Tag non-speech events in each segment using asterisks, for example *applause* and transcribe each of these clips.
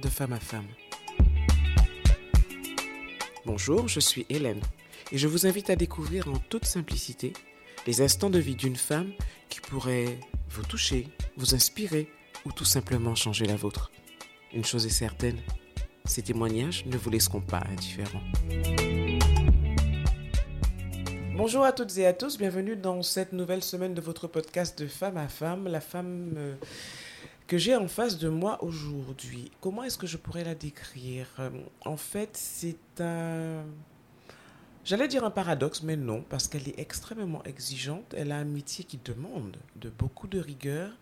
de femme à femme. Bonjour, je suis Hélène et je vous invite à découvrir en toute simplicité les instants de vie d'une femme qui pourrait vous toucher, vous inspirer ou tout simplement changer la vôtre. Une chose est certaine, ces témoignages ne vous laisseront pas indifférents. Bonjour à toutes et à tous, bienvenue dans cette nouvelle semaine de votre podcast de femme à femme, la femme euh, que j'ai en face de moi aujourd'hui. Comment est-ce que je pourrais la décrire? Euh, En fait, c'est un... J'allais dire un paradoxe, mais non, parce qu'elle est extrêmement exigeante. Elle a un métier qui demande de beaucoup de rigueur.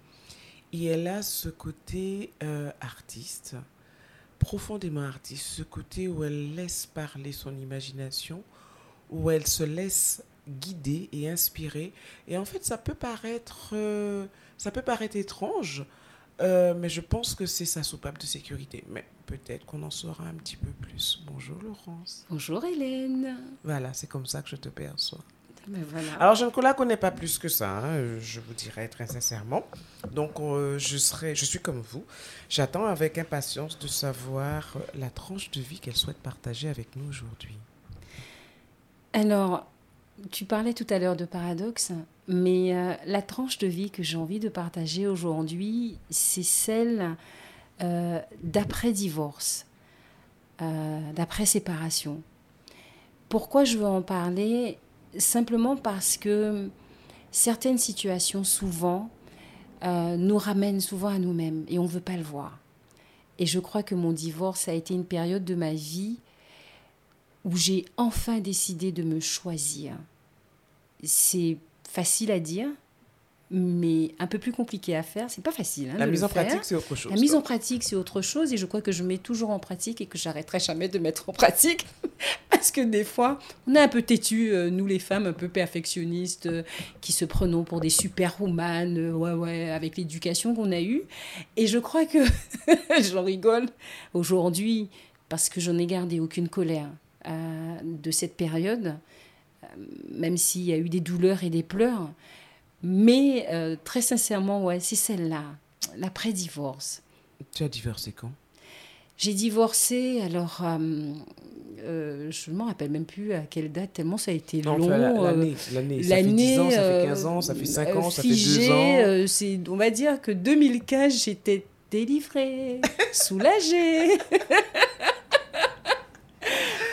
Et elle a ce côté euh, artiste, profondément artiste, ce côté où elle laisse parler son imagination, où elle se laisse guider et inspirer. Et en fait, ça peut paraître, euh, ça peut paraître étrange, euh, mais je pense que c'est sa soupape de sécurité. Mais peut-être qu'on en saura un petit peu plus. Bonjour Laurence. Bonjour Hélène. Voilà, c'est comme ça que je te perçois. Ben voilà. Alors, je ne la connais pas plus que ça, hein, je vous dirais très sincèrement. Donc, euh, je, serai, je suis comme vous. J'attends avec impatience de savoir la tranche de vie qu'elle souhaite partager avec nous aujourd'hui. Alors, tu parlais tout à l'heure de paradoxe, mais euh, la tranche de vie que j'ai envie de partager aujourd'hui, c'est celle euh, d'après-divorce, euh, d'après-séparation. Pourquoi je veux en parler? Simplement parce que certaines situations, souvent, nous ramènent souvent à nous-mêmes et on ne veut pas le voir. Et je crois que mon divorce a été une période de ma vie où j'ai enfin décidé de me choisir. C'est facile à dire, mais un peu plus compliqué à faire. C'est pas facile. hein, La de mise le en faire. pratique, c'est autre chose. La mise en pratique, c'est autre chose, et je crois que je mets toujours en pratique et que j'arrêterai jamais de mettre en pratique. *laughs* Parce que des fois, on est un peu têtu, euh, nous les femmes, un peu perfectionnistes, euh, qui se prenons pour des superwoman, euh, ouais, ouais, avec l'éducation qu'on a eue. Et je crois que, *laughs* j'en rigole aujourd'hui, parce que je n'ai gardé aucune colère euh, de cette période, même s'il y a eu des douleurs et des pleurs. Mais euh, très sincèrement, ouais, c'est celle-là, l'après-divorce. Tu as divorcé quand? J'ai divorcé, alors euh, euh, je ne m'en rappelle même plus à quelle date, tellement ça a été Non, long. euh, L'année, l'année. Ça fait 10 ans, ça fait 15 ans, ça fait 5 euh, ans, ça fait figé, 2 ans. euh, c'est, on va dire que 2015, j'étais délivrée, *laughs* soulagée. *laughs*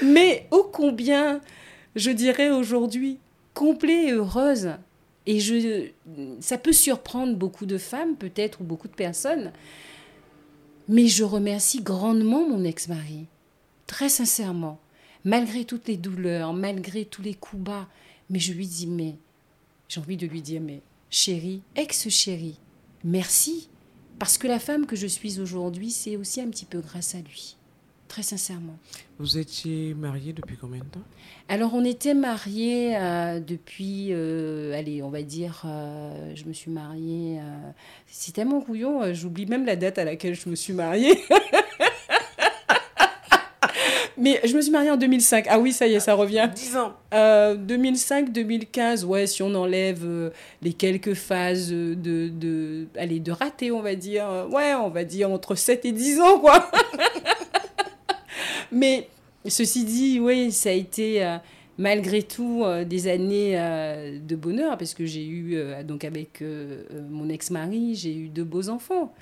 Mais ô combien, je dirais aujourd'hui, complet et heureuse. Et je, ça peut surprendre beaucoup de femmes, peut-être, ou beaucoup de personnes. Mais je remercie grandement mon ex-mari, très sincèrement, malgré toutes les douleurs, malgré tous les coups bas. Mais je lui dis, mais j'ai envie de lui dire, mais chérie, ex-chérie, merci. Parce que la femme que je suis aujourd'hui, c'est aussi un petit peu grâce à lui. Très sincèrement. Vous étiez mariée depuis combien de temps? Alors, on était mariés euh, depuis, euh, allez, on va dire, euh, je me suis mariée. euh, c'est tellement couillon, euh, j'oublie même la date à laquelle je me suis mariée. *laughs* Mais je me suis mariée en 2005. Ah oui, ça y est, ça revient. 10 ans. Euh, 2005-2015, ouais, si on enlève euh, les quelques phases de, de, allez, de raté, on va dire, ouais, on va dire entre 7 et 10 ans, quoi. *laughs* Mais ceci dit, oui, ça a été euh, malgré tout euh, des années euh, de bonheur, parce que j'ai eu, donc avec mon ex-mari, j'ai eu deux beaux enfants.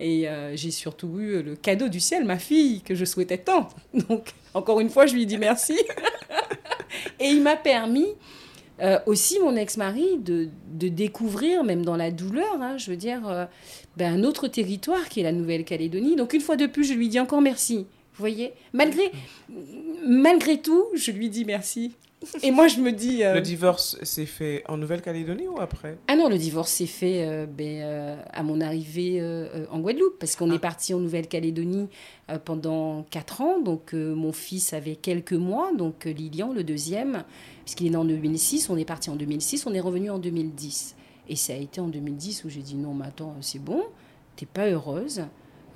Et j'ai surtout eu le cadeau du ciel, ma fille, que je souhaitais tant. *laughs* Donc, encore une fois, je lui dis merci. *laughs* Et il m'a permis aussi, mon ex-mari, de, de découvrir, même dans la douleur, hein, je veux dire, ben, un autre territoire qui est la Nouvelle-Calédonie. Donc, une fois de plus, je lui dis encore merci. Vous voyez malgré, malgré tout, je lui dis merci. Et moi, je me dis. euh, Le divorce s'est fait en Nouvelle-Calédonie ou après? Ah non, le divorce s'est fait euh, ben, euh, à mon arrivée en Guadeloupe, parce qu'on Ah. est parti en Nouvelle-Calédonie pendant quatre ans. Donc mon fils avait quelques mois, donc Lilian, le deuxième, puisqu'il est né en 2006, on est parti en 2006, on est revenu en 2010. Et ça a été en 2010 où j'ai dit non, mais attends, c'est bon, t'es pas heureuse.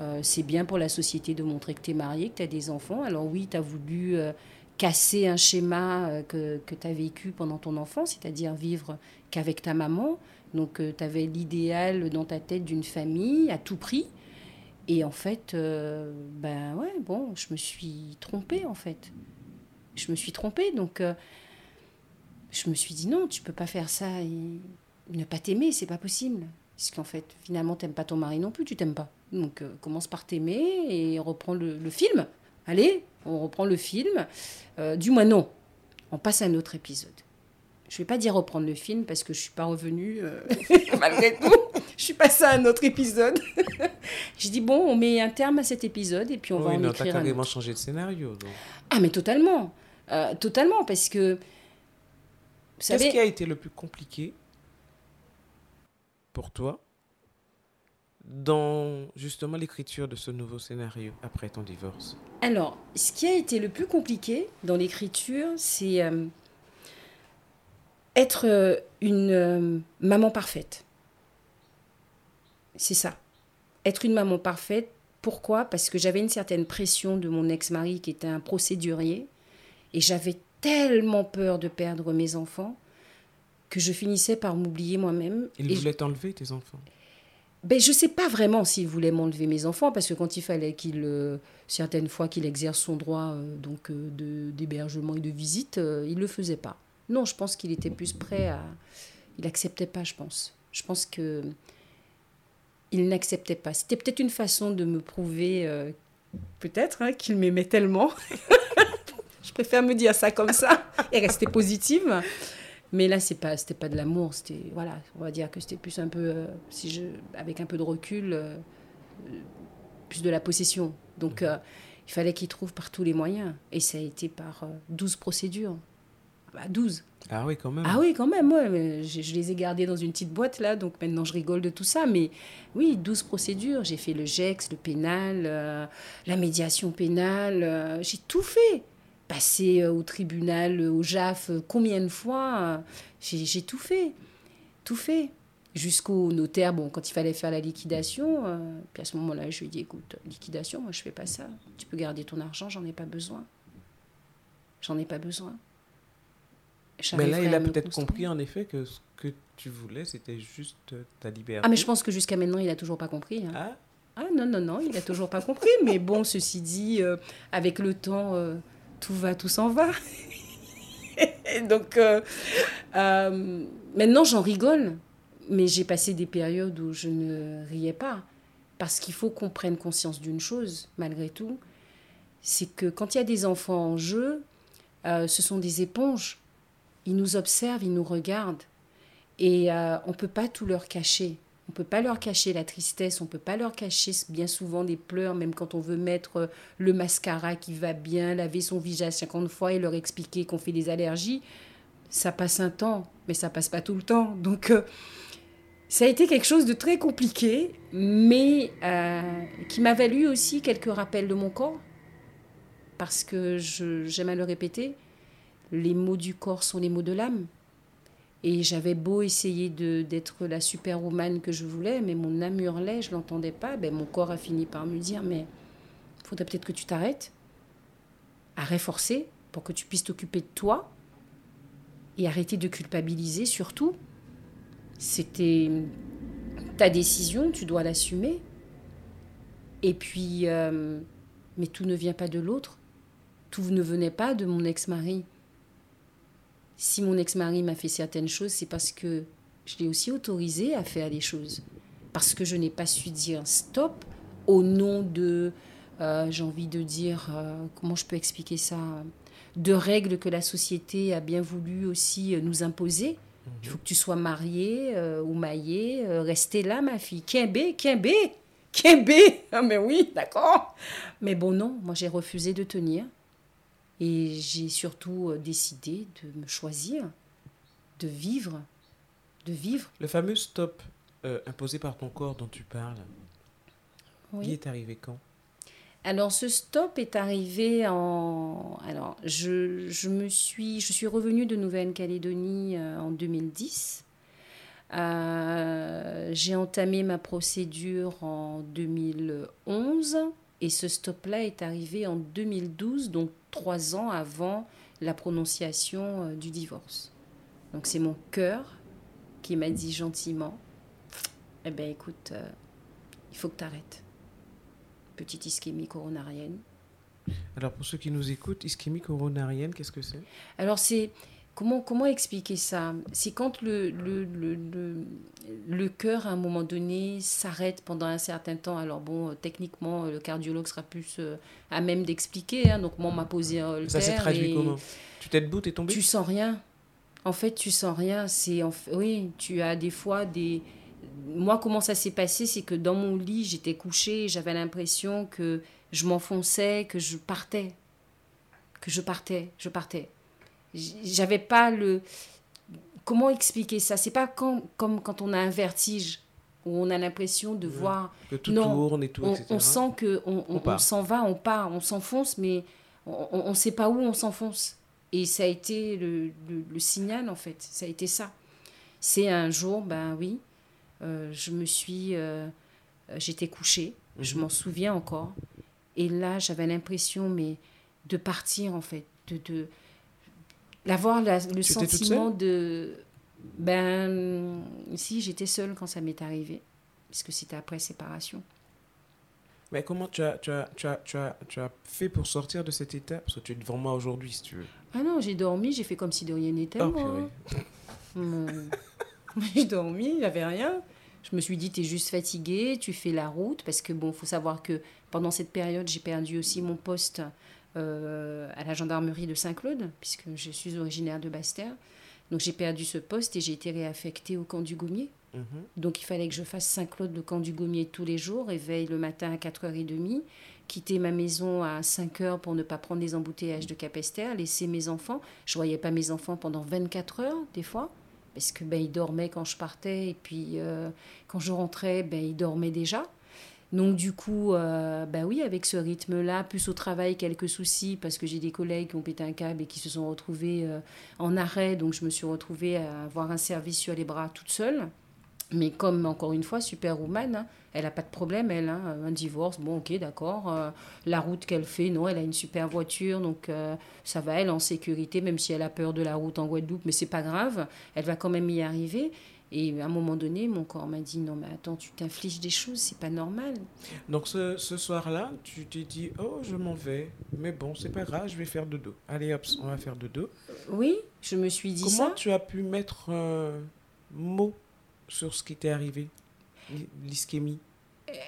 Euh, c'est bien pour la société de montrer que tu es mariée, que tu as des enfants. Alors oui, tu as voulu euh, casser un schéma euh, que, que tu as vécu pendant ton enfance, c'est-à-dire vivre qu'avec ta maman. Donc tu avais l'idéal dans ta tête d'une famille à tout prix. Et en fait, ben ouais, bon, je me suis trompée en fait. Je me suis trompée, donc je me suis dit non, tu peux pas faire ça et ne pas t'aimer, c'est pas possible. Parce qu'en fait, finalement, t'aimes pas ton mari non plus, tu t'aimes pas. Donc euh, commence par t'aimer et reprends le, le, film. Allez, on reprend le film. du moins non, on passe à un autre épisode. Je vais pas dire reprendre le film parce que je suis pas revenue *laughs* malgré tout. *laughs* Je suis passée à un autre épisode. *laughs* je dis bon, on met un terme à cet épisode et puis on va en écrire un carrément changé de scénario. Donc. Ah mais totalement, euh, totalement parce que. Qu'est-ce qui a été le plus compliqué pour toi dans justement l'écriture de ce nouveau scénario après ton divorce? Alors, ce qui a été le plus compliqué dans l'écriture, c'est euh, être euh, une maman parfaite. C'est ça. Être une maman parfaite. Pourquoi? Parce que j'avais une certaine pression de mon ex-mari qui était un procédurier. Et j'avais tellement peur de perdre mes enfants que je finissais par m'oublier moi-même. Il voulait t'enlever tes enfants? Ben, je ne sais pas vraiment s'il voulait m'enlever mes enfants, parce que quand il fallait qu'il, euh, certaines fois qu'il exerce son droit euh, donc euh, de, d'hébergement et de visite, il ne le faisait pas. Non, je pense qu'il était plus prêt à... Il n'acceptait pas, je pense. Je pense que il n'acceptait pas. C'était peut-être une façon de me prouver, peut-être, hein, qu'il m'aimait tellement. *laughs* je préfère me dire ça comme ça et rester positive. Mais là, c'est pas, c'était pas de l'amour. C'était, voilà, on va dire que c'était plus un peu, euh, si je, avec un peu de recul, euh, plus de la possession. Donc, il fallait qu'il trouve par tous les moyens. Et ça a été par 12 procédures. Bah, 12. Ah oui, quand même. Ah oui, quand même. Ouais. Je, je, les ai gardés dans une petite boîte, là, donc maintenant je rigole de tout ça. Mais oui, 12 procédures. J'ai fait le GEX, le pénal, euh, la médiation pénale. Euh, j'ai tout fait. Passé euh, au tribunal, au JAF, combien de fois J'ai tout fait. Tout fait. Jusqu'au notaire, bon, quand il fallait faire la liquidation, puis à ce moment-là, je lui ai dit écoute, liquidation, moi je fais pas ça. Tu peux garder ton argent, j'en ai pas besoin. J'en ai pas besoin. Mais là, il a peut-être compris en effet que ce que tu voulais, c'était juste ta liberté. Ah, mais je pense que jusqu'à maintenant, il n'a toujours pas compris. Hein. Ah Ah non, non, non, il n'a toujours pas compris. mais bon, ceci dit, euh, avec le temps, euh, tout va, tout s'en va. *laughs* Donc, euh, maintenant, j'en rigole. Mais j'ai passé des périodes où je ne riais pas. Parce qu'il faut qu'on prenne conscience d'une chose, malgré tout. C'est que quand il y a des enfants en jeu, ce sont des éponges ils nous observent, ils nous regardent. Et euh, on ne peut pas tout leur cacher. On ne peut pas leur cacher la tristesse, on ne peut pas leur cacher bien souvent des pleurs, même quand on veut mettre euh, le mascara qui va bien, laver son visage 50 fois et leur expliquer qu'on fait des allergies. Ça passe un temps, mais ça passe pas tout le temps. Donc, euh, ça a été quelque chose de très compliqué, mais qui m'a valu aussi quelques rappels de mon corps, parce que j'aime à le répéter, les mots du corps sont les mots de l'âme. Et j'avais beau essayer d'être la superwoman que je voulais, mais mon âme hurlait, je l'entendais pas. Ben, mon corps a fini par me dire, mais faudrait peut-être que tu t'arrêtes, à réforcer pour que tu puisses t'occuper de toi et arrêter de culpabiliser surtout. C'était ta décision, tu dois l'assumer. Et puis, euh, mais tout ne vient pas de l'autre. Tout ne venait pas de mon ex-mari si mon ex-mari m'a fait certaines choses, c'est parce que je l'ai aussi autorisé à faire des choses. Parce que je n'ai pas su dire stop au nom de, euh, j'ai envie de dire, euh, comment je peux expliquer ça, de règles que la société a bien voulu aussi euh, nous imposer. Mhm. Il faut que tu sois mariée ou maillée. restez là, ma fille. Quimbé, quimbé, quimbé. *laughs* Ah, mais oui, d'accord. Mais bon, non, moi j'ai refusé de tenir. Et j'ai surtout euh, décidé de me choisir, de vivre, de vivre. Le fameux stop euh, imposé par ton corps dont tu parles, il est arrivé quand? Alors ce stop est arrivé en alors je, je me suis je suis revenue de Nouvelle-Calédonie euh, en 2010. j'ai entamé ma procédure en 2011 et ce stop-là est arrivé en 2012, donc trois ans avant la prononciation euh, du divorce. Donc c'est mon cœur qui m'a dit gentiment, eh bien écoute, euh, il faut que tu arrêtes. petite ischémie coronarienne. Alors pour ceux qui nous écoutent, ischémie coronarienne, qu'est-ce que c'est? Alors c'est comment comment expliquer ça? C'est quand le le, le, le, le cœur à un moment donné s'arrête pendant un certain temps. Alors bon, euh, techniquement, le cardiologue sera plus euh, à même d'expliquer. Hein. Donc moi on m'a posé un Ça s'est traduit comment? Tu t'es debout, t'es tombé? Tu sens rien. En fait, tu sens rien. C'est en fait- oui, tu as des fois des. Moi, comment ça s'est passé, c'est que dans mon lit, j'étais couchée, et j'avais l'impression que je m'enfonçais, que je partais, que je partais, je partais. J'avais pas le. Comment expliquer ça? C'est pas quand- comme quand on a un vertige où on a l'impression de Ouais. voir Que tout Non, tourne et tout, on, etc. on sent que on, s'en va, on part, on s'enfonce, mais on ne sait pas où on s'enfonce. Et ça a été le, le- le signal, en fait. Ça a été ça. C'est un jour, ben oui, euh, je me suis... euh, J'étais couchée, je Mhm. m'en souviens encore. Et là, j'avais l'impression, mais de partir, en fait. De, de, d'avoir le Tu sentiment de... Ben, si, j'étais seule quand ça m'est arrivé. Parce que c'était après séparation. Mais comment tu as, tu, as, tu, as, tu, as, tu as fait pour sortir de cet état? Parce que tu es devant moi aujourd'hui, si tu veux. Ah non, j'ai dormi, j'ai fait comme si de rien n'était. Oh, moi. Hum. *laughs* j'ai dormi, il n'y avait rien. Je me suis dit, tu es juste fatigué, tu fais la route. Parce que, bon, faut savoir que pendant cette période, j'ai perdu aussi mon poste euh, à la gendarmerie de Saint-Claude, puisque je suis originaire de Basse-Terre. Donc, j'ai perdu ce poste et j'ai été réaffectée au camp du Gommier. Mhm. Donc il fallait que je fasse Saint-Claude, le camp du Gommier tous les jours, réveil le matin à 4h30, quitter ma maison à 5h pour ne pas prendre les embouteillages de Capesterre, laisser mes enfants. Je voyais pas mes enfants pendant 24 heures des fois, parce que ben, ils dormaient quand je partais, et puis euh, quand je rentrais, ben, ils dormaient déjà. Donc du coup, euh, bah oui, avec ce rythme-là, plus au travail, quelques soucis, parce que j'ai des collègues qui ont pété un câble et qui se sont retrouvés euh, en arrêt, donc je me suis retrouvée à avoir un service sur les bras toute seule. Mais comme, encore une fois, superwoman, hein, elle n'a pas de problème, elle. hein, un divorce, bon, ok, d'accord. euh, la route qu'elle fait, non, elle a une super voiture, donc euh, ça va, elle en sécurité, même si elle a peur de la route en Guadeloupe, mais c'est pas grave, elle va quand même y arriver. Et à un moment donné, mon corps m'a dit non, mais attends, tu t'infliges des choses, c'est pas normal. Donc ce, ce soir-là, tu t'es dit, oh, je m'en vais. Mais bon, c'est pas grave, je vais faire dodo. Allez hop, on va faire dodo. Oui, je me suis dit Comment ça. tu as pu mettre un mot sur ce qui t'est arrivé? L'i- L'ischémie.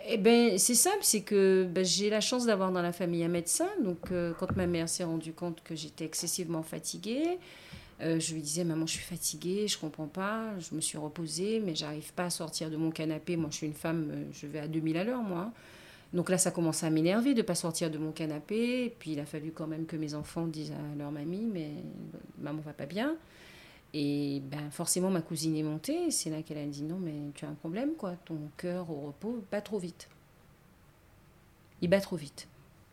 Eh ben, c'est simple, c'est que ben, j'ai la chance d'avoir dans la famille un médecin. Donc, euh, quand ma mère s'est rendue compte que j'étais excessivement fatiguée, euh, je lui disais Maman, je suis fatiguée, je comprends pas. Je me suis reposée, mais j'arrive pas à sortir de mon canapé. Moi, je suis une femme, euh, je vais à 2000 à l'heure, moi. Donc là, ça commence à m'énerver de ne pas sortir de mon canapé. Puis, il a fallu quand même que mes enfants disent à leur mamie Mais maman va pas bien. Et ben, forcément, ma cousine est montée. C'est là qu'elle a dit Non, mais tu as un problème, quoi. Ton cœur au repos bat trop vite. Il bat trop vite.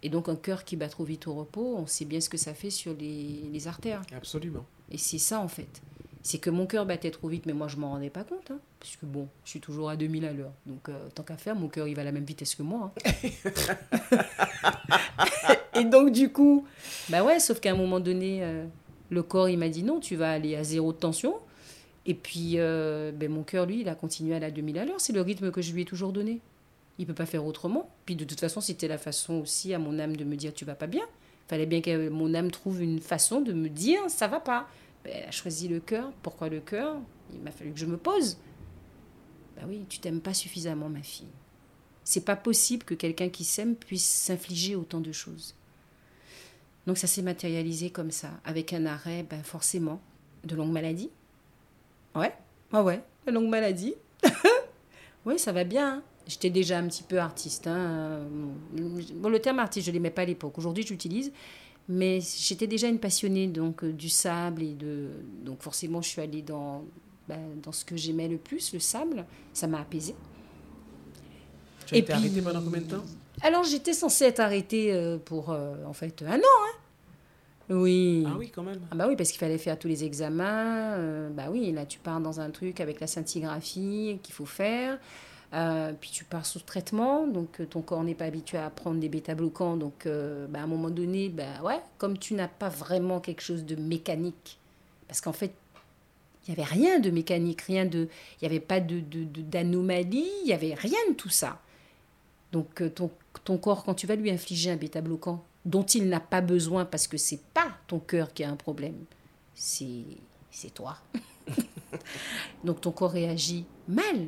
Et donc, un cœur qui bat trop vite au repos, on sait bien ce que ça fait sur les, les artères. Absolument. Et c'est ça, en fait. C'est que mon cœur battait trop vite, mais moi, je m'en rendais pas compte. hein. parce que bon, je suis toujours à 2000 à l'heure. Donc, euh, tant qu'à faire, mon cœur, il va à la même vitesse que moi. hein. *laughs* Et donc, du coup, bah ouais, sauf qu'à un moment donné, euh, le corps, il m'a dit non, tu vas aller à zéro de tension. Et puis, euh, ben, mon cœur, lui, il a continué à la 2000 à l'heure. C'est le rythme que je lui ai toujours donné. Il peut pas faire autrement. Puis, de toute façon, c'était la façon aussi à mon âme de me dire tu vas pas bien. fallait bien que mon âme trouve une façon de me dire ça va pas. Ben, elle a choisi le cœur. Pourquoi le cœur? Il m'a fallu que je me pose. Ben oui, tu t'aimes pas suffisamment, ma fille. C'est pas possible que quelqu'un qui s'aime puisse s'infliger autant de choses. Donc ça s'est matérialisé comme ça, avec un arrêt, ben forcément, de longue maladie. Ouais, ah ouais, longue maladie. *laughs* oui, ça va bien. hein. J'étais déjà un petit peu artiste. hein. Bon, le terme artiste, je ne l'aimais pas à l'époque. Aujourd'hui, je l'utilise. Mais j'étais déjà une passionnée donc, euh, du sable. et de Donc forcément, je suis allée dans, ben, dans ce que j'aimais le plus, le sable. Ça m'a apaisée. Tu as Et été puis- arrêté pendant combien de temps? Alors, j'étais censée être arrêtée euh, pour, euh, en fait, un an. Hein oui. Ah oui, quand même. Ah bah oui, parce qu'il fallait faire tous les examens. euh, bah oui, là, tu pars dans un truc avec la scintigraphie qu'il faut faire. Euh, puis tu pars sous traitement, donc euh, ton corps n'est pas habitué à prendre des bêta-bloquants. Donc, euh, bah, à un moment donné, bah ouais, comme tu n'as pas vraiment quelque chose de mécanique, parce qu'en fait, il n'y avait rien de mécanique, rien de, il n'y avait pas de, de- de- d'anomalie, il n'y avait rien de tout ça. Donc ton, ton corps, quand tu vas lui infliger un bêta-bloquant dont il n'a pas besoin parce que c'est pas ton cœur qui a un problème, c'est toi. *laughs* Donc ton corps réagit mal.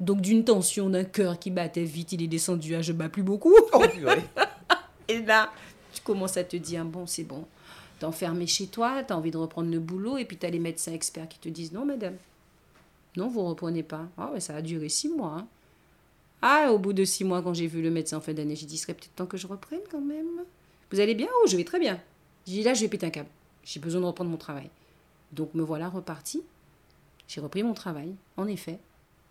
Donc d'une tension d'un cœur qui battait vite, il est descendu à je bats plus beaucoup. Oh. *laughs* Et là, tu commences à te dire, bon, c'est bon. T'es enfermé chez toi, t'as envie de reprendre le boulot, et puis t'as les médecins experts qui te disent, non, madame, non, vous reprenez pas. Ah ouais, ça a duré six mois. hein. Ah, au bout de six mois, quand j'ai vu le médecin en fin d'année, j'ai dit, serait peut-être temps que je reprenne quand même. Vous allez bien? Oh, je vais très bien. J'ai dit, là, je vais péter un câble. J'ai besoin de reprendre mon travail. Donc me voilà reparti. J'ai repris mon travail, en effet.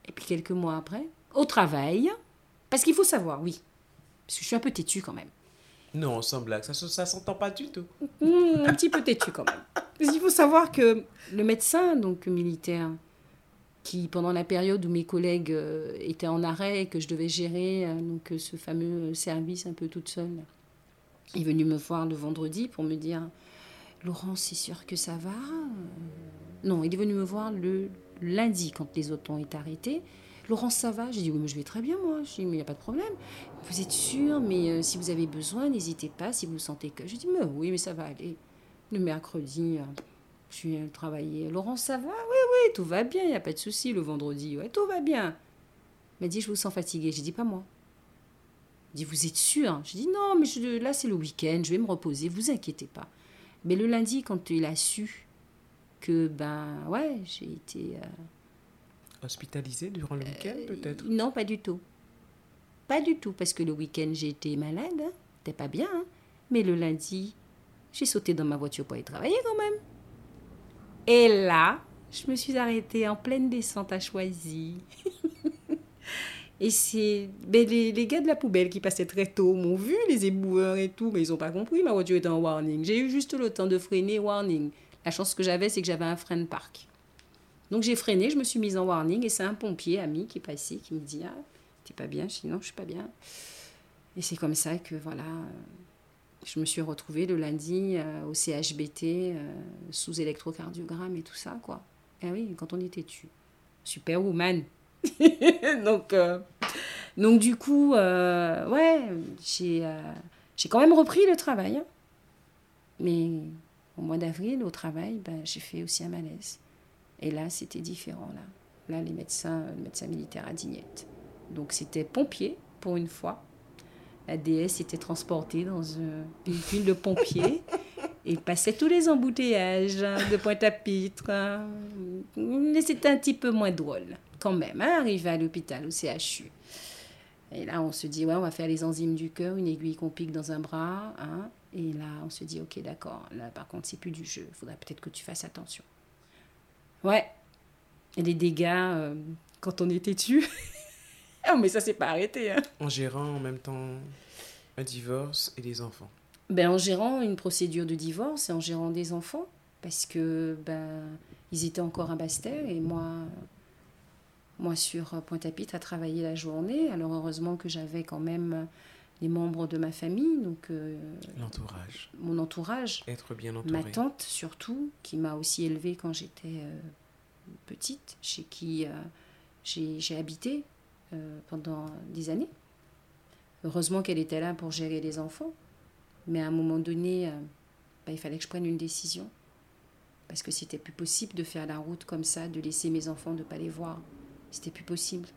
Et puis quelques mois après, au travail. Parce qu'il faut savoir, oui. Parce que je suis un peu têtue quand même. Non, sans blague, ça, ça s'entend pas du tout. Hmm, un petit peu têtu quand même. Parce qu'il faut savoir que le médecin, donc militaire, qui pendant la période où mes collègues euh, étaient en arrêt et que je devais gérer euh, donc, euh, ce fameux service un peu toute seule, il est venu me voir le vendredi pour me dire Laurent, c'est sûr que ça va Non, il est venu me voir le lundi quand les autres ont été arrêtés. Laurent, ça va? J'ai dit oui, mais je vais très bien moi. J'ai dit mais il n'y a pas de problème. Vous êtes sûr? Mais euh, si vous avez besoin, n'hésitez pas. Si vous sentez que. J'ai dit mais oui, mais ça va aller. Le mercredi, euh, je suis travailler. Laurent, ça va? Oui, oui, tout va bien. Il n'y a pas de souci. Le vendredi, tout va bien. Il m'a dit je vous sens fatigué. J'ai dit pas moi. Il dit vous êtes sûr J'ai dit non, mais je- là c'est le week-end. Je vais me reposer. Vous inquiétez pas. Mais le lundi, quand il a su que ben ouais, j'ai été euh, Hospitalisé durant le week-end, peut-être? non, pas du tout. Pas du tout, parce que le week-end, j'ai été malade. Hein. T'es pas bien. hein. Mais le lundi, j'ai sauté dans ma voiture pour aller travailler quand même. Et là, je me suis arrêtée en pleine descente à Choisy. *laughs* Et c'est ben, les, les gars de la poubelle qui passaient très tôt m'ont vu, les éboueurs et tout, mais ils n'ont pas compris. Ma voiture était en warning. J'ai eu juste le temps de freiner, warning. La chance que j'avais, c'est que j'avais un frein de parc. Donc j'ai freiné, je me suis mise en warning et c'est un pompier ami qui est passé qui me dit Ah, t'es pas bien Je dis Non, je suis pas bien. Et c'est comme ça que voilà, je me suis retrouvée le lundi euh, au CHBT euh, sous électrocardiogramme et tout ça, quoi. Et oui, quand on était tu. Superwoman. *laughs* donc, euh, donc du coup, ouais, j'ai j'ai quand même repris le travail. hein. Mais au mois d'avril, au travail, ben, j'ai fait aussi un malaise. Et là, c'était différent. Là, là les médecins, le médecin militaire à Dignette. Donc, c'était pompier pour une fois. La DS était transportée dans un véhicule de pompiers et passait tous les embouteillages hein, de Pointe-à-Pitre. hein. Mais c'était un petit peu moins drôle, quand même, hein, arrivé à l'hôpital, au CHU. Et là, on se dit, ouais, on va faire les enzymes du cœur, une aiguille qu'on pique dans un bras. hein. Et là, on se dit, ok, d'accord. Là, par contre, c'est plus du jeu. Il faudrait peut-être que tu fasses attention. Ouais. Et les dégâts, euh, quand on était tu. *laughs* oh, mais ça s'est pas arrêté. Hein. En gérant en même temps un divorce et des enfants. Ben, en gérant une procédure de divorce et en gérant des enfants. Parce que ben, ils étaient encore à Basse-Terre et moi, moi sur Pointe-à-Pitre à travailler la journée. Alors heureusement que j'avais quand même les membres de ma famille, donc euh, L'entourage. mon entourage. Être bien Ma entouré. tante, surtout, qui m'a aussi élevée quand j'étais euh, petite, chez qui euh, j'ai habité pendant des années. Heureusement qu'elle était là pour gérer les enfants. Mais à un moment donné, bah, il fallait que je prenne une décision. Parce que c'était plus possible de faire la route comme ça, de laisser mes enfants, de ne pas les voir. C'était plus possible.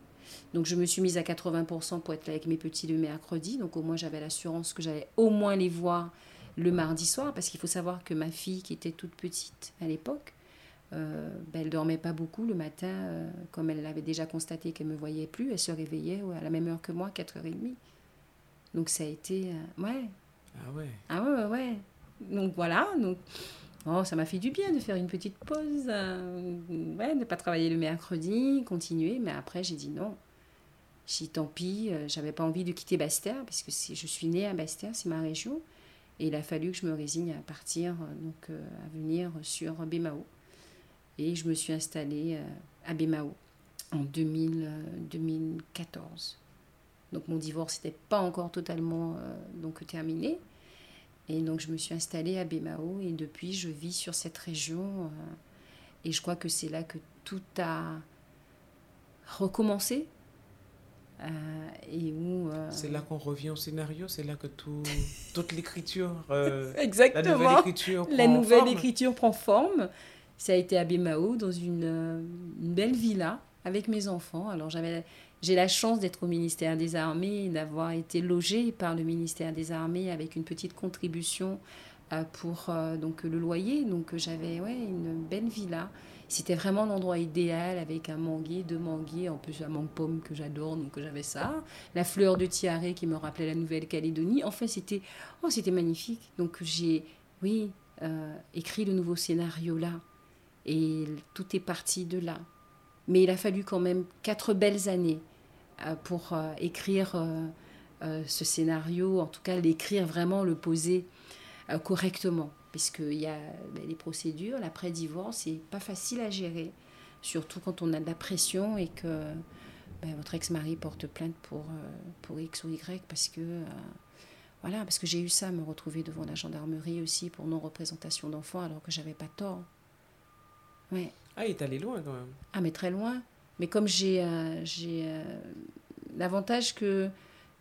Donc je me suis mise à 80% pour être là avec mes petits le mercredi. Donc au moins j'avais l'assurance que j'allais au moins les voir le mardi soir. Parce qu'il faut savoir que ma fille, qui était toute petite à l'époque, euh, ben, elle dormait pas beaucoup le matin. euh, comme elle l'avait déjà constaté qu'elle me voyait plus, elle se réveillait ouais, à la même heure que moi, 4h30. Donc ça a été... euh, ouais, Ah ouais. ah ouais, ouais, ouais. Donc voilà, donc oh, ça m'a fait du bien de faire une petite pause, euh, ouais, ne pas travailler le mercredi, continuer. Mais après, j'ai dit non. J'ai dit tant pis, euh, j'avais pas envie de quitter Basse-Terre, parce que je suis née à Basse-Terre, c'est ma région. Et il a fallu que je me résigne à partir, euh, donc euh, à venir sur Bémao. Et je me suis installée euh, à Bémao en 2000, euh, 2014. Donc mon divorce n'était pas encore totalement donc terminé. Et donc je me suis installée à Bémao et depuis je vis sur cette région. euh, et je crois que c'est là que tout a recommencé. et où. c'est là qu'on revient au scénario, c'est là que tout, *laughs* toute l'écriture. Exactement. La nouvelle écriture prend La nouvelle écriture prend forme. Ça a été à Bemao, dans une, une belle villa avec mes enfants. Alors j'avais j'ai la chance d'être au ministère des Armées, d'avoir été logée par le ministère des Armées avec une petite contribution euh, pour euh, donc le loyer. Donc j'avais ouais, une belle villa. C'était vraiment l'endroit idéal avec un manguier, deux manguiers, en plus un mangue pomme que j'adore, donc j'avais ça. La fleur de tiare qui me rappelait la Nouvelle-Calédonie. Enfin, c'était oh, c'était magnifique. Donc j'ai, oui, euh, écrit le nouveau scénario là. Et tout est parti de là. Mais il a fallu quand même quatre belles années pour euh, écrire euh, ce scénario, en tout cas l'écrire vraiment, le poser correctement. Puisqu'il y a ben, les procédures, l'après-divorce, c'est pas facile à gérer, surtout quand on a de la pression et que ben, votre ex-mari porte plainte pour, pour X ou Y parce que. voilà, parce que j'ai eu ça, me retrouver devant la gendarmerie aussi pour non-représentation d'enfants alors que j'avais pas tort. Ouais. Ah, il est allé loin quand même. Ah, mais très loin. Mais comme j'ai euh, euh, l'avantage que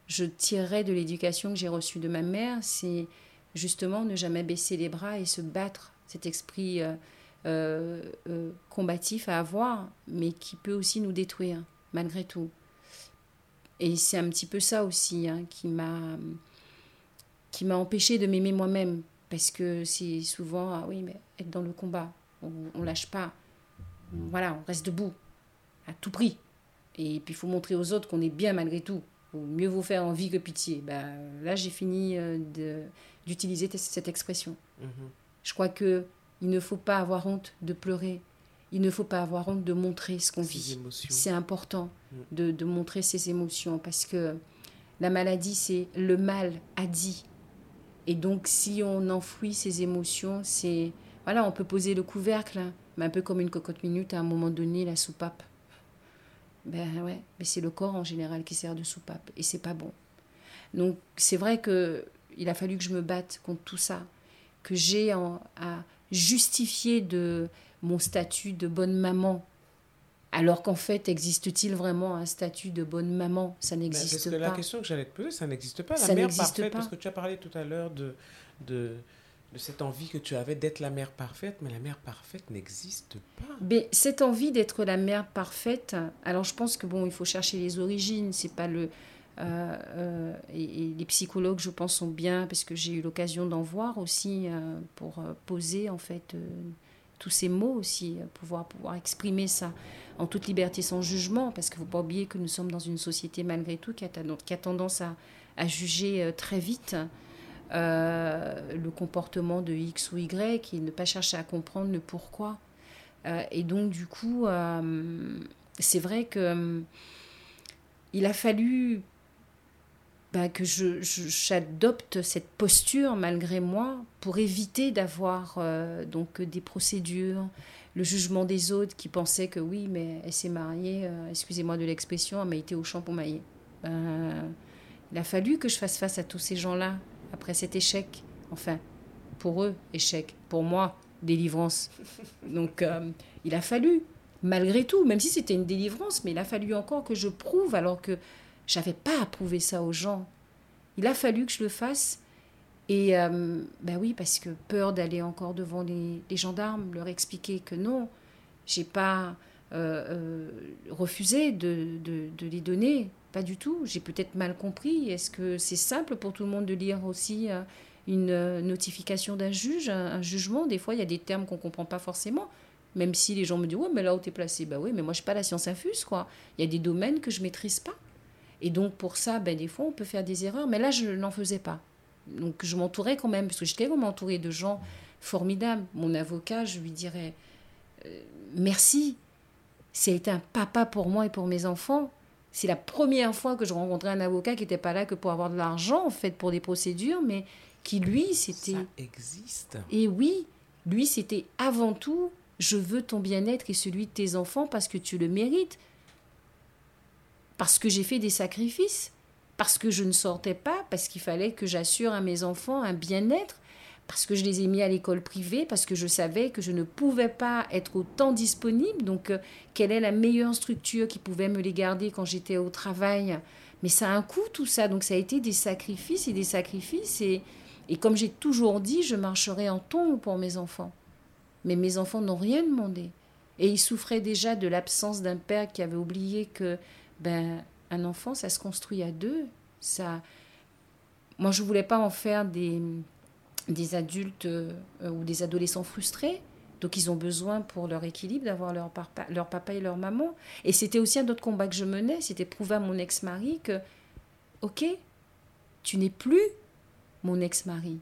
je tirerais de l'éducation que j'ai reçue de ma mère, c'est justement ne jamais baisser les bras et se battre, cet esprit euh, combatif à avoir, mais qui peut aussi nous détruire, malgré tout. Et c'est un petit peu ça aussi hein, qui m'a qui m'a empêché de m'aimer moi-même, parce que c'est souvent, ah oui, mais être dans le combat, on, on lâche pas, voilà, on reste debout, à tout prix. Et puis il faut montrer aux autres qu'on est bien malgré tout. Mieux vaut faire envie que pitié. Ben, là, j'ai fini euh, d'utiliser cette expression. Mhm. Je crois que il ne faut pas avoir honte de pleurer. Il ne faut pas avoir honte de montrer ce qu'on vit. C'est important mm. de, de, montrer ses émotions parce que la maladie, c'est le mal a dit. Et donc, si on enfouit ses émotions, c'est. Voilà, on peut poser le couvercle, hein, mais un peu comme une cocotte minute à un moment donné, la soupape ben ouais, mais c'est le corps en général qui sert de soupape et c'est pas bon. Donc c'est vrai que il a fallu que je me batte contre tout ça, que j'ai à justifier de mon statut de bonne maman. Alors qu'en fait, existe-t-il vraiment un statut de bonne maman? Ça ben, n'existe pas. La question que j'allais te poser, ça n'existe pas. La ça mère parfaite, pas. parce que tu as parlé tout à l'heure de, de, de cette envie que tu avais d'être la mère parfaite, mais la mère parfaite n'existe pas. Mais cette envie d'être la mère parfaite, alors je pense que bon, il faut chercher les origines, c'est pas le euh, euh, et, les psychologues, je pense, sont bien parce que j'ai eu l'occasion d'en voir aussi euh, pour poser en fait tous ces mots aussi, pouvoir pouvoir exprimer ça en toute liberté, sans jugement, parce qu'il ne faut pas oublier que nous sommes dans une société malgré tout qui a, tendance à juger très vite. Euh, le comportement de X ou Y et ne pas à comprendre le pourquoi. Euh, et donc, du coup, euh, c'est vrai que il a fallu bah, que j'adopte je, cette posture malgré moi pour éviter d'avoir donc des procédures, le jugement des autres qui pensaient que oui, mais elle s'est mariée, excusez-moi de l'expression, elle m'a été au champ pour mailler. Il a fallu que je fasse face à tous ces gens-là après cet échec. Enfin, pour eux, échec. Pour moi, délivrance. Donc, euh, il a fallu, malgré tout, même si c'était une délivrance, mais il a fallu encore que je prouve, alors que j'avais pas à prouver ça aux gens. Il a fallu que je le fasse. Et ben oui, parce que peur d'aller encore devant les, gendarmes, leur expliquer que non, j'ai pas euh, refusé de, les donner. Pas du tout. J'ai peut-être mal compris. Est-ce que c'est simple pour tout le monde de lire aussi euh, une euh, notification d'un juge, un, jugement? Des fois, il y a des termes qu'on ne comprend pas forcément. Même si les gens me disent Ouais, mais là où tu es placé, bah oui, mais moi, je suis pas la science infuse, quoi. Il y a des domaines que je maîtrise pas. Et donc, pour ça, ben, des fois, on peut faire des erreurs. Mais là, je n'en faisais pas. Donc, je m'entourais quand même, parce que j'étais vraiment entourée de gens formidables. Mon avocat, je lui dirais euh, Merci. C'est un papa pour moi et pour mes enfants. C'est la première fois que je rencontrais un avocat qui n'était pas là que pour avoir de l'argent, en fait, pour des procédures, mais qui, lui, c'était... Ça existe. Et oui, lui, c'était avant tout, je veux ton bien-être et celui de tes enfants parce que tu le mérites. Parce que j'ai fait des sacrifices. Parce que je ne sortais pas, parce qu'il fallait que j'assure à mes enfants un bien-être. Parce que je les ai mis à l'école privée, parce que je savais que je ne pouvais pas être autant disponible. Donc, euh, quelle est la meilleure structure qui pouvait me les garder quand j'étais au travail? Mais ça a un coût, tout ça. Donc, ça a été des sacrifices et des sacrifices. Et, comme j'ai toujours dit, je marcherai en tombe pour mes enfants. Mais mes enfants n'ont rien demandé. Et ils souffraient déjà de l'absence d'un père qui avait oublié que ben, un enfant, ça se construit à deux. Ça... Moi, je voulais pas en faire des des adultes euh, ou des adolescents frustrés. Donc ils ont besoin pour leur équilibre d'avoir leur papa, leur papa et leur maman. Et c'était aussi un autre combat que je menais, c'était prouver à mon ex-mari que, ok, tu n'es plus mon ex-mari.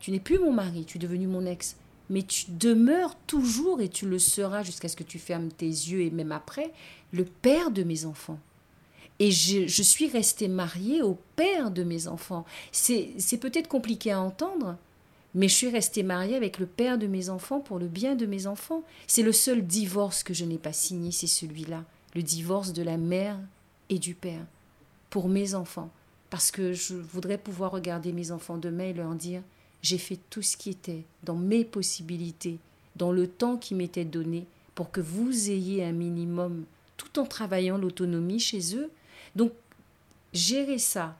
Tu n'es plus mon mari, tu es devenu mon ex. Mais tu demeures toujours, et tu le seras jusqu'à ce que tu fermes tes yeux et même après, le père de mes enfants. Et je, suis restée mariée au père de mes enfants. C'est peut-être compliqué à entendre, mais je suis restée mariée avec le père de mes enfants pour le bien de mes enfants. C'est le seul divorce que je n'ai pas signé, c'est celui-là. Le divorce de la mère et du père. Pour mes enfants. Parce que je voudrais pouvoir regarder mes enfants demain et leur dire j'ai fait tout ce qui était dans mes possibilités, dans le temps qui m'était donné, pour que vous ayez un minimum, tout en travaillant l'autonomie chez eux, donc, gérer ça,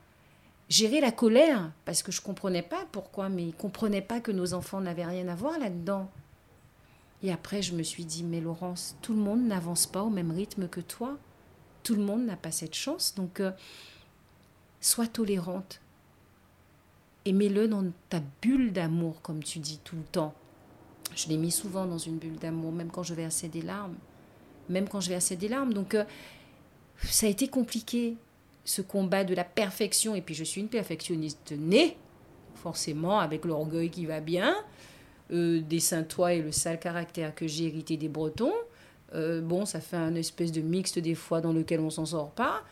gérer la colère, parce que je ne comprenais pas pourquoi, mais ils ne comprenaient pas que nos enfants n'avaient rien à voir là-dedans. Et après, je me suis dit, mais Laurence, tout le monde n'avance pas au même rythme que toi. Tout le monde n'a pas cette chance. Donc, euh, sois tolérante. Et mets-le dans ta bulle d'amour, comme tu dis tout le temps. Je l'ai mis souvent dans une bulle d'amour, même quand je versais des larmes. Même quand je versais des larmes. Donc, euh, ça a été compliqué, ce combat de la perfection. Et puis je suis une perfectionniste née, forcément, avec l'orgueil qui va bien, euh, des Saint-Ouen et le sale caractère que j'ai hérité des Bretons. Euh, bon, ça fait un espèce de mixte des fois dans lequel on s'en sort pas.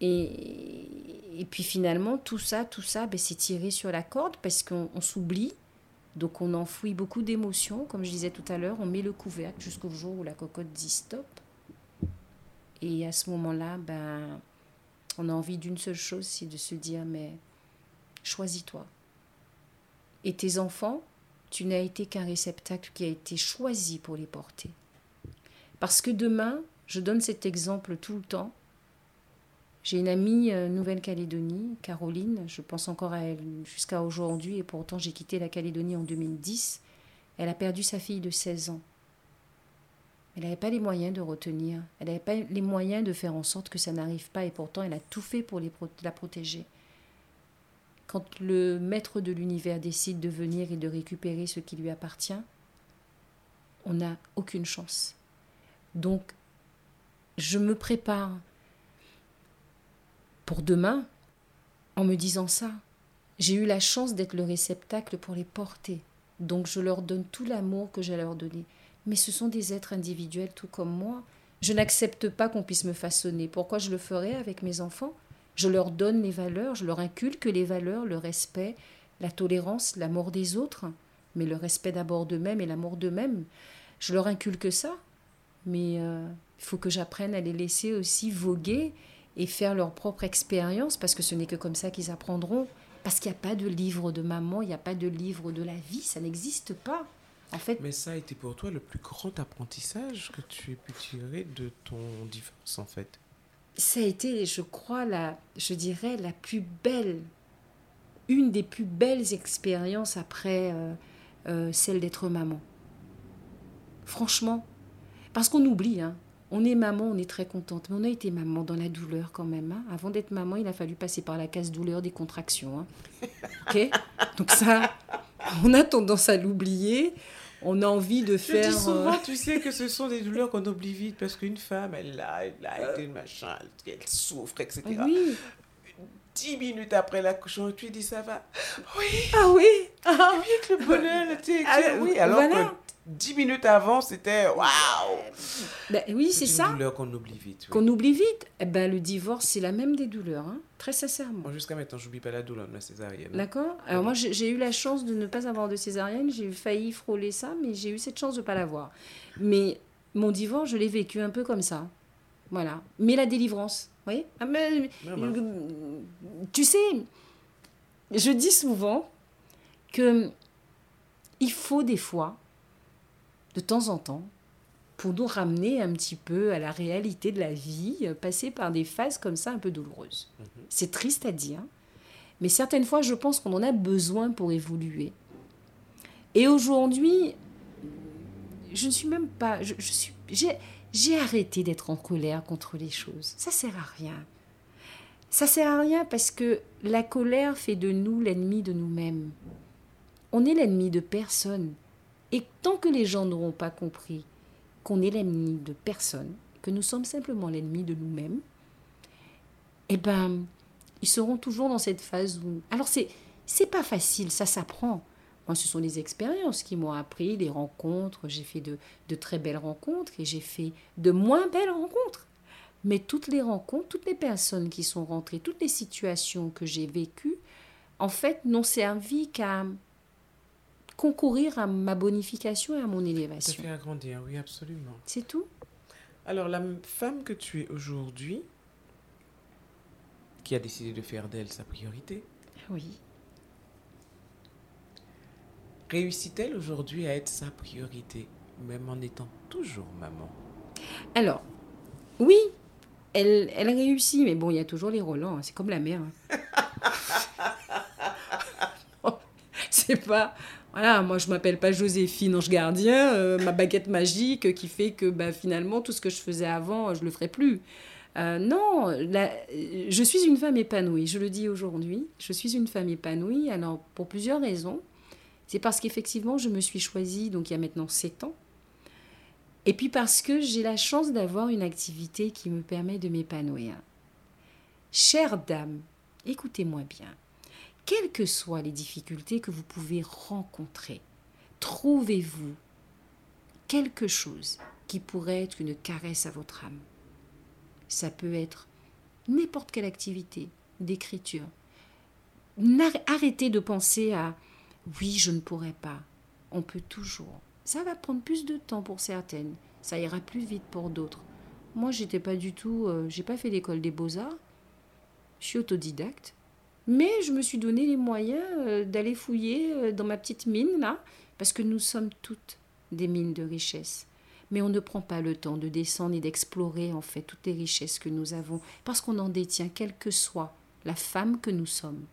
Et, et, puis finalement, tout ça, tout ça, ben, c'est tiré sur la corde parce qu'on s'oublie. Donc on enfouit beaucoup d'émotions, comme je disais tout à l'heure, on met le couvercle jusqu'au jour où la cocotte dit stop. Et à ce moment-là, ben, on a envie d'une seule chose, c'est de se dire, mais choisis-toi. Et tes enfants, tu n'as été qu'un réceptacle qui a été choisi pour les porter. Parce que demain, je donne cet exemple tout le temps. J'ai une amie euh, Nouvelle-Calédonie, Caroline, je pense encore à elle jusqu'à aujourd'hui, et pourtant j'ai quitté la Calédonie en 2010. Elle a perdu sa fille de 16 ans. Elle n'avait pas les moyens de retenir, elle n'avait pas les moyens de faire en sorte que ça n'arrive pas, et pourtant elle a tout fait pour la protéger. Quand le maître de l'univers décide de venir et de récupérer ce qui lui appartient, on n'a aucune chance. Donc, je me prépare pour demain en me disant ça. J'ai eu la chance d'être le réceptacle pour les porter. Donc je leur donne tout l'amour que j'ai leur donné mais ce sont des êtres individuels tout comme moi. Je n'accepte pas qu'on puisse me façonner. Pourquoi je le ferais avec mes enfants? Je leur donne les valeurs, je leur inculque les valeurs, le respect, la tolérance, l'amour des autres, mais le respect d'abord d'eux-mêmes et l'amour d'eux-mêmes. Je leur inculque ça, mais euh, il faut que j'apprenne à les laisser aussi voguer et faire leur propre expérience, parce que ce n'est que comme ça qu'ils apprendront. Parce qu'il n'y a pas de livre de maman, il n'y a pas de livre de la vie, ça n'existe pas. Mais ça a été pour toi le plus grand apprentissage que tu aies pu tirer de ton divorce, en fait? Ça a été, je crois, la, je dirais, la plus belle, une des plus belles expériences après euh, euh, celle d'être maman. Franchement, parce qu'on oublie, hein. On est maman, on est très contente, mais on a été maman dans la douleur quand même. Hein. Avant d'être maman, il a fallu passer par la case douleur des contractions. Hein. ok? Donc ça, *laughs* on a tendance à l'oublier on a envie de faire. Je dis souvent, euh, *laughs* tu sais que ce sont des douleurs qu'on oublie vite parce qu'une femme, elle a, elle a été machin, elle souffre, etc. Oui. Dix minutes après l'accouchement, tu dis ça va? Oui. Ah oui. Ah. oui, le bonheur, ah, oui, alors que dix minutes avant, c'était waouh ben, Oui, c'est ça. Douleur qu'on oublie vite. Qu'on oublie vite. Eh ben, le divorce, c'est la même des douleurs, hein, très sincèrement. Jusqu'à maintenant, j'oublie pas la douleur de la césarienne. D'accord. Alors moi, j'ai eu la chance de ne pas avoir de césarienne. J'ai failli frôler ça, mais j'ai eu cette chance de ne pas l'avoir. Mais mon divorce, je l'ai vécu un peu comme ça. Voilà. Mais la délivrance, vous voyez? Ah, mais, Tu sais, je dis souvent que il faut des fois, de temps en temps, pour nous ramener un petit peu à la réalité de la vie, euh, passer par des phases comme ça un peu douloureuses. Mhm. C'est triste à dire, mais certaines fois, je pense qu'on en a besoin pour évoluer. Et aujourd'hui, je ne suis même pas. Je, suis, j'ai, arrêté d'être en colère contre les choses. Ça sert à rien. Ça sert à rien parce que la colère fait de nous l'ennemi de nous-mêmes. On est l'ennemi de personne. Et tant que les gens n'auront pas compris qu'on est l'ennemi de personne, que nous sommes simplement l'ennemi de nous-mêmes, eh ben, ils seront toujours dans cette phase où. Alors, c'est, c'est pas facile, ça s'apprend. Moi, ce sont les expériences qui m'ont appris, les rencontres. J'ai fait de, de très belles rencontres et j'ai fait de moins belles rencontres. Mais toutes les rencontres, toutes les personnes qui sont rentrées, toutes les situations que j'ai vécues, en fait, n'ont servi qu'à concourir à ma bonification et à mon élévation. Fait agrandir, oui, absolument. C'est tout. Alors, la femme que tu es aujourd'hui, qui a décidé de faire d'elle sa priorité. Oui. Réussit-elle aujourd'hui à être sa priorité, même en étant toujours maman? Alors, oui, elle, elle réussit, mais bon, il y a toujours les Roland, hein, c'est comme la mère. Hein. *laughs* c'est pas voilà, moi je m'appelle pas Joséphine Ange Gardien, euh, ma baguette magique qui fait que bah, finalement tout ce que je faisais avant, je le ferai plus. Euh, non, je suis une femme épanouie, je le dis aujourd'hui. Je suis une femme épanouie, alors pour plusieurs raisons. C'est parce qu'effectivement, je me suis choisie, donc il y a maintenant 7 ans. Et puis parce que j'ai la chance d'avoir une activité qui me permet de m'épanouir. Chère dame, écoutez-moi bien quelles que soient les difficultés que vous pouvez rencontrer, trouvez-vous quelque chose qui pourrait être une caresse à votre âme? Ça peut être n'importe quelle activité d'écriture. Arrêtez de penser à oui, je ne pourrais pas. On peut toujours. Ça va prendre plus de temps pour certaines, ça ira plus vite pour d'autres. Moi, j'étais pas du tout, euh, j'ai pas fait l'école des beaux-arts. Je suis autodidacte. Mais je me suis donné les moyens euh, d'aller fouiller euh, dans ma petite mine, là, parce que nous sommes toutes des mines de richesse. Mais on ne prend pas le temps de descendre et d'explorer, en fait, toutes les richesses que nous avons, parce qu'on en détient, quelle que soit la femme que nous sommes,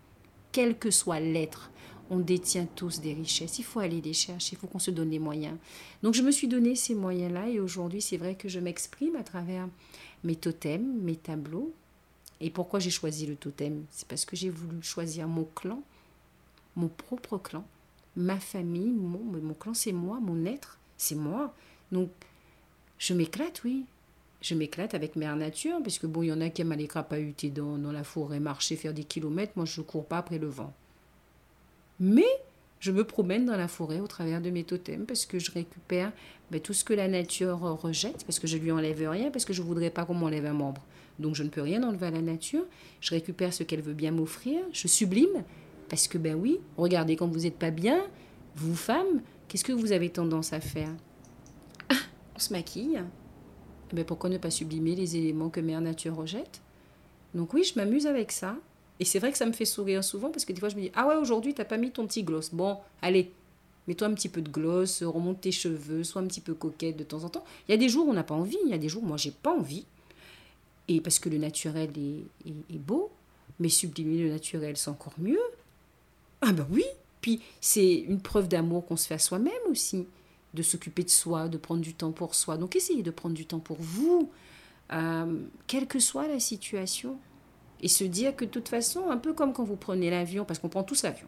quel que soit l'être. On détient tous des richesses. Il faut aller les chercher, il faut qu'on se donne les moyens. Donc je me suis donné ces moyens-là et aujourd'hui c'est vrai que je m'exprime à travers mes totems, mes tableaux, et pourquoi j'ai choisi le totem? C'est parce que j'ai voulu choisir mon clan, mon propre clan, ma famille, mon, clan c'est moi, mon être, c'est moi. Donc je m'éclate, oui. Je m'éclate avec Mère Nature, parce que bon, il y en a qui aiment aller crapahuter dans, dans la forêt, marcher, faire des kilomètres. Moi, je ne cours pas après le vent. Mais je me promène dans la forêt au travers de mes totems parce que je récupère ben, tout ce que la nature rejette, parce que je lui enlève rien, parce que je ne voudrais pas qu'on m'enlève un membre donc je ne peux rien enlever à la nature. Je récupère ce qu'elle veut bien m'offrir, je sublime, parce que ben oui, regardez, quand vous n'êtes pas bien, vous femmes, qu'est-ce que vous avez tendance à faire? Ah, On se maquille. Eh ben pourquoi ne pas sublimer les éléments que Mère Nature rejette? Donc oui, je m'amuse avec ça. Et c'est vrai que ça me fait sourire souvent parce que des fois je me dis Ah ouais, aujourd'hui t'as pas mis ton petit gloss. Bon, allez, mets-toi un petit peu de gloss, remonte tes cheveux, sois un petit peu coquette de temps en temps. Il y a des jours où on n'a pas envie, il y a des jours où moi j'ai pas envie. Et parce que le naturel est, beau, mais sublimer le naturel, c'est encore mieux. Ah ben oui, puis c'est une preuve d'amour qu'on se fait à soi-même aussi, de s'occuper de soi, de prendre du temps pour soi. Donc essayez de prendre du temps pour vous, euh, quelle que soit la situation. Et se dire que de toute façon, un peu comme quand vous prenez l'avion, parce qu'on prend tous l'avion.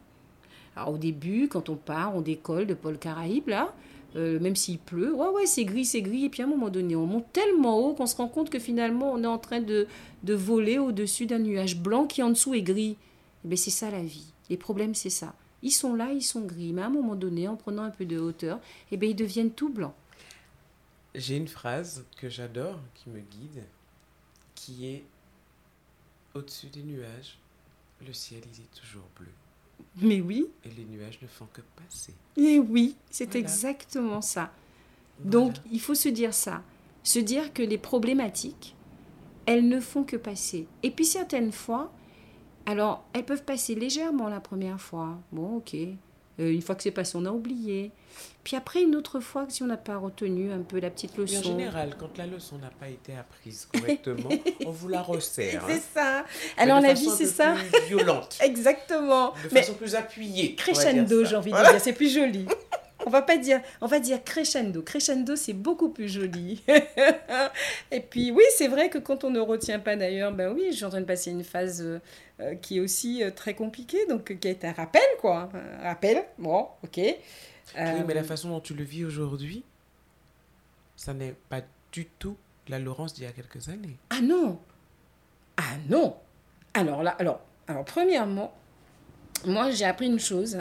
Alors au début, quand on part, on décolle de Paul Caraïbes, là, euh, même s'il pleut, ouais, ouais, c'est gris, c'est gris. Et puis à un moment donné, on monte tellement haut qu'on se rend compte que finalement, on est en train de, de voler au-dessus d'un nuage blanc qui en dessous est gris. Et eh bien, c'est ça la vie. Les problèmes, c'est ça. Ils sont là, ils sont gris. Mais à un moment donné, en prenant un peu de hauteur, et eh bien, ils deviennent tout blancs. J'ai une phrase que j'adore, qui me guide, qui est Au-dessus des nuages, le ciel, il est toujours bleu. Mais oui. Et les nuages ne font que passer. Et oui, c'est exactement ça. Donc, il faut se dire ça. Se dire que les problématiques, elles ne font que passer. Et puis, certaines fois, alors, elles peuvent passer légèrement la première fois. Bon, ok. Euh, une fois que c'est passé, on a oublié. Puis après, une autre fois, si on n'a pas retenu un peu la petite leçon. en général, quand la leçon n'a pas été apprise correctement, *laughs* on vous la resserre. C'est ça. Alors la vie, c'est ça. Plus violente. *laughs* Exactement. De façon plus appuyée. Crescendo, j'ai envie de dire. C'est plus joli. On va pas dire, on va dire crescendo. Crescendo, c'est beaucoup plus joli. *laughs* et puis oui, c'est vrai que quand on ne retient pas d'ailleurs, ben oui, je suis en train de passer une phase euh, euh, qui est aussi euh, très compliquée, donc qui est un rappel, quoi. Un rappel, bon, ok. Oui, mais la façon dont tu le vis aujourd'hui, ça n'est pas du tout la Laurence d'il y a quelques années. Ah non Ah non Alors là, alors, alors premièrement, moi j'ai appris une chose,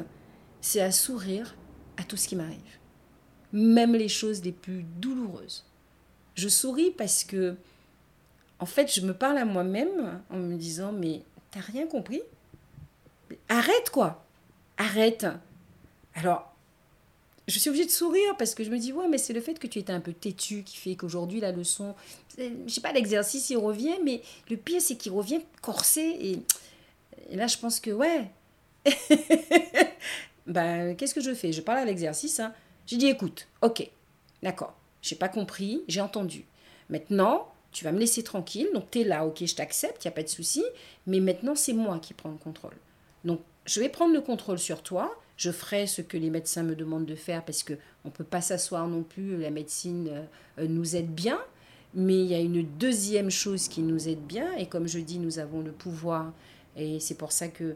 c'est à sourire à tout ce qui m'arrive, même les choses les plus douloureuses. Je souris parce que, en fait, je me parle à moi-même en me disant, mais t'as rien compris? Arrête quoi Arrête Alors, je suis obligée de sourire parce que je me dis, ouais, mais c'est le fait que tu étais un peu têtu qui fait qu'aujourd'hui, la leçon, je sais pas, l'exercice, il revient, mais le pire, c'est qu'il revient corsé. Et, là, je pense que, ouais, *laughs* ben, qu'est-ce que je fais? Je parle à l'exercice. Hein. J'ai dit, écoute, ok, d'accord, j'ai pas compris, j'ai entendu. Maintenant, tu vas me laisser tranquille, donc tu es là, ok, je t'accepte, il n'y a pas de souci, mais maintenant, c'est moi qui prends le contrôle. Donc, je vais prendre le contrôle sur toi, je ferai ce que les médecins me demandent de faire parce qu'on ne peut pas s'asseoir non plus, la médecine euh, nous aide bien, mais il y a une deuxième chose qui nous aide bien, et comme je dis, nous avons le pouvoir, et c'est pour ça que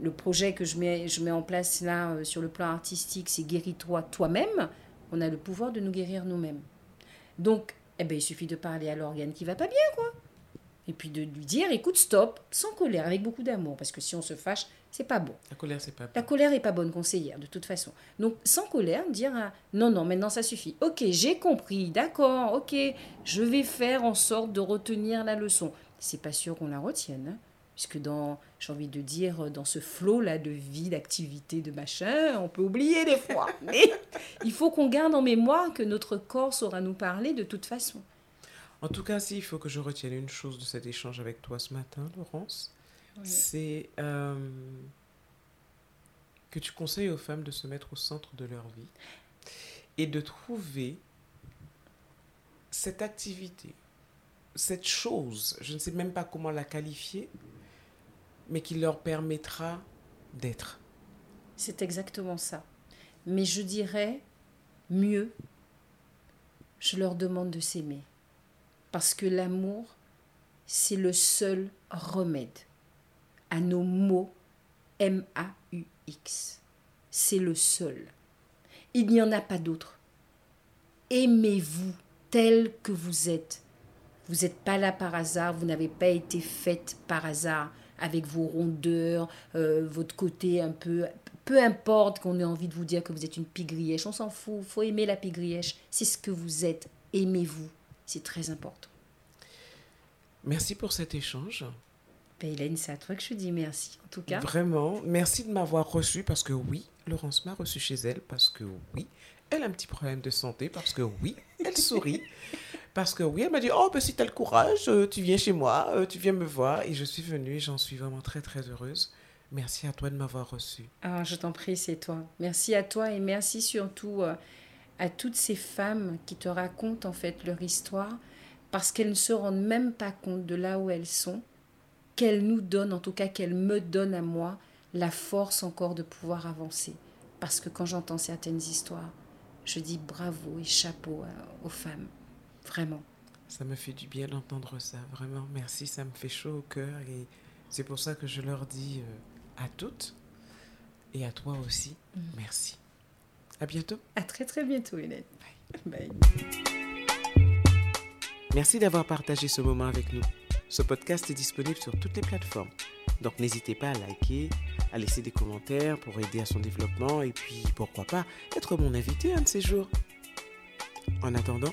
le projet que je mets, je mets en place là euh, sur le plan artistique, c'est guéris-toi toi-même. On a le pouvoir de nous guérir nous-mêmes. Donc, eh ben, il suffit de parler à l'organe qui va pas bien, quoi. Et puis de lui dire, écoute, stop, sans colère, avec beaucoup d'amour, parce que si on se fâche, c'est pas bon. La colère, c'est pas bon. La colère est pas bonne conseillère, de toute façon. Donc, sans colère, dire, non, non, maintenant ça suffit. Ok, j'ai compris, d'accord, ok, je vais faire en sorte de retenir la leçon. C'est pas sûr qu'on la retienne. Hein puisque dans, j'ai envie de dire, dans ce flot-là de vie, d'activité, de machin, on peut oublier des fois. *laughs* Mais il faut qu'on garde en mémoire que notre corps saura nous parler de toute façon. En tout cas, si, il faut que je retienne une chose de cet échange avec toi ce matin, Laurence. C'est euh, que tu conseilles aux femmes de se mettre au centre de leur vie et de trouver cette activité, cette chose, je ne sais même pas comment la qualifier, mais qui leur permettra d'être. C'est exactement ça. Mais je dirais mieux, je leur demande de s'aimer. Parce que l'amour, c'est le seul remède à nos mots M-A-U-X. C'est le seul. Il n'y en a pas d'autre. Aimez-vous tel que vous êtes. Vous n'êtes pas là par hasard, vous n'avez pas été faite par hasard avec vos rondeurs, euh, votre côté un peu... Peu importe qu'on ait envie de vous dire que vous êtes une pigrièche, on s'en fout, faut aimer la pigrièche, c'est ce que vous êtes, aimez-vous, c'est très important. Merci pour cet échange. Ben, Hélène, c'est à toi que je dis merci, en tout cas. Vraiment, merci de m'avoir reçu parce que oui, Laurence m'a reçu chez elle parce que oui, elle a un petit problème de santé parce que oui, elle sourit. *laughs* Parce que oui, elle m'a dit, oh, ben, si tu as le courage, euh, tu viens chez moi, euh, tu viens me voir. Et je suis venue j'en suis vraiment très, très heureuse. Merci à toi de m'avoir reçue. Ah, je t'en prie, c'est toi. Merci à toi et merci surtout euh, à toutes ces femmes qui te racontent en fait leur histoire parce qu'elles ne se rendent même pas compte de là où elles sont, qu'elles nous donnent, en tout cas qu'elles me donnent à moi, la force encore de pouvoir avancer. Parce que quand j'entends certaines histoires, je dis bravo et chapeau aux femmes. Vraiment. Ça me fait du bien d'entendre ça. Vraiment, merci. Ça me fait chaud au cœur. Et c'est pour ça que je leur dis euh, à toutes et à toi aussi, mm. merci. À bientôt. À très très bientôt, Hélène. Bye. Merci d'avoir partagé ce moment avec nous. Ce podcast est disponible sur toutes les plateformes. Donc n'hésitez pas à liker, à laisser des commentaires pour aider à son développement et puis pourquoi pas être mon invité un de ces jours. En attendant,